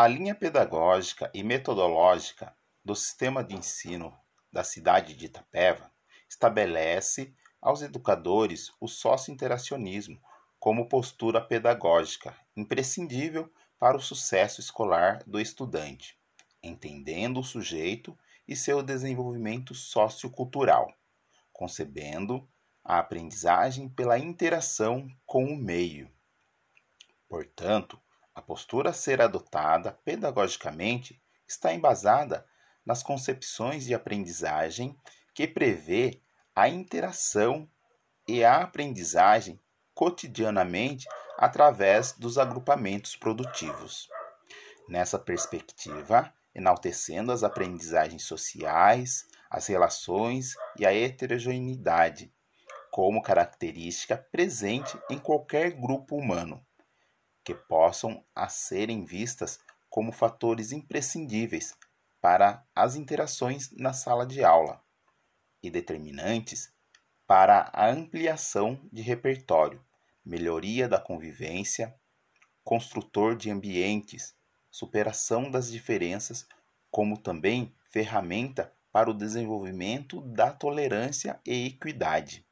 A linha pedagógica e metodológica do sistema de ensino da cidade de Itapeva estabelece aos educadores o socio-interacionismo como postura pedagógica imprescindível para o sucesso escolar do estudante, entendendo o sujeito e seu desenvolvimento sociocultural, concebendo a aprendizagem pela interação com o meio. Portanto, a postura a ser adotada pedagogicamente está embasada nas concepções de aprendizagem que prevê a interação e a aprendizagem cotidianamente através dos agrupamentos produtivos. Nessa perspectiva, enaltecendo as aprendizagens sociais, as relações e a heterogeneidade como característica presente em qualquer grupo humano, que possam a serem vistas como fatores imprescindíveis para as interações na sala de aula e determinantes para a ampliação de repertório, melhoria da convivência, construtor de ambientes, superação das diferenças, como também ferramenta para o desenvolvimento da tolerância e equidade,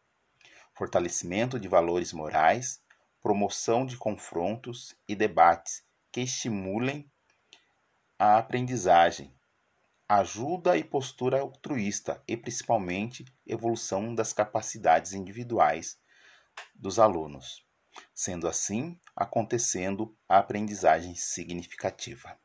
fortalecimento de valores morais, promoção de confrontos e debates que estimulem a aprendizagem, ajuda e postura altruísta e principalmente evolução das capacidades individuais dos alunos, sendo assim acontecendo a aprendizagem significativa.